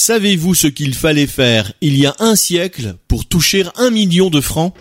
Savez-vous ce qu'il fallait faire il y a un siècle pour toucher un million de francs?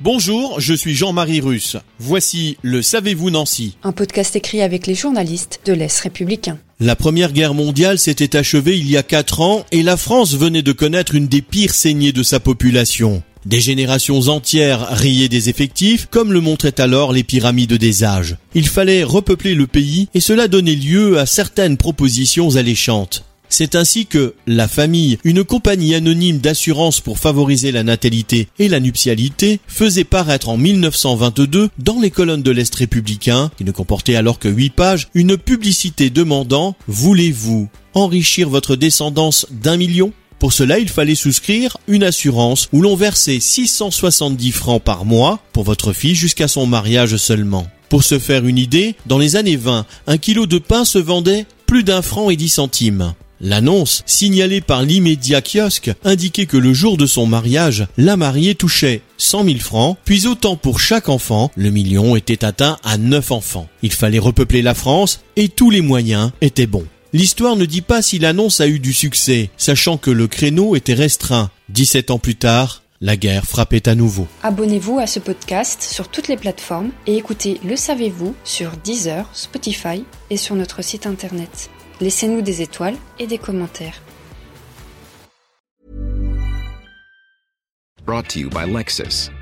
Bonjour, je suis Jean-Marie Russe. Voici le Savez-vous Nancy Un podcast écrit avec les journalistes de l'Est républicain. La première guerre mondiale s'était achevée il y a quatre ans et la France venait de connaître une des pires saignées de sa population. Des générations entières riaient des effectifs, comme le montraient alors les pyramides des âges. Il fallait repeupler le pays, et cela donnait lieu à certaines propositions alléchantes. C'est ainsi que La Famille, une compagnie anonyme d'assurance pour favoriser la natalité et la nuptialité, faisait paraître en 1922 dans les colonnes de l'Est républicain, qui ne comportait alors que 8 pages, une publicité demandant « Voulez-vous enrichir votre descendance d'un million ?» Pour cela, il fallait souscrire une assurance où l'on versait 670 francs par mois pour votre fille jusqu'à son mariage seulement. Pour se faire une idée, dans les années 20, un kilo de pain se vendait plus d'un franc et dix centimes. L'annonce, signalée par l'immédiat kiosque, indiquait que le jour de son mariage, la mariée touchait 100 000 francs, puis autant pour chaque enfant, le million était atteint à 9 enfants. Il fallait repeupler la France, et tous les moyens étaient bons. L'histoire ne dit pas si l'annonce a eu du succès, sachant que le créneau était restreint. 17 ans plus tard, la guerre frappait à nouveau. Abonnez-vous à ce podcast sur toutes les plateformes et écoutez Le Savez-vous sur Deezer, Spotify et sur notre site internet. Laissez-nous des étoiles et des commentaires. Brought to you by Lexus.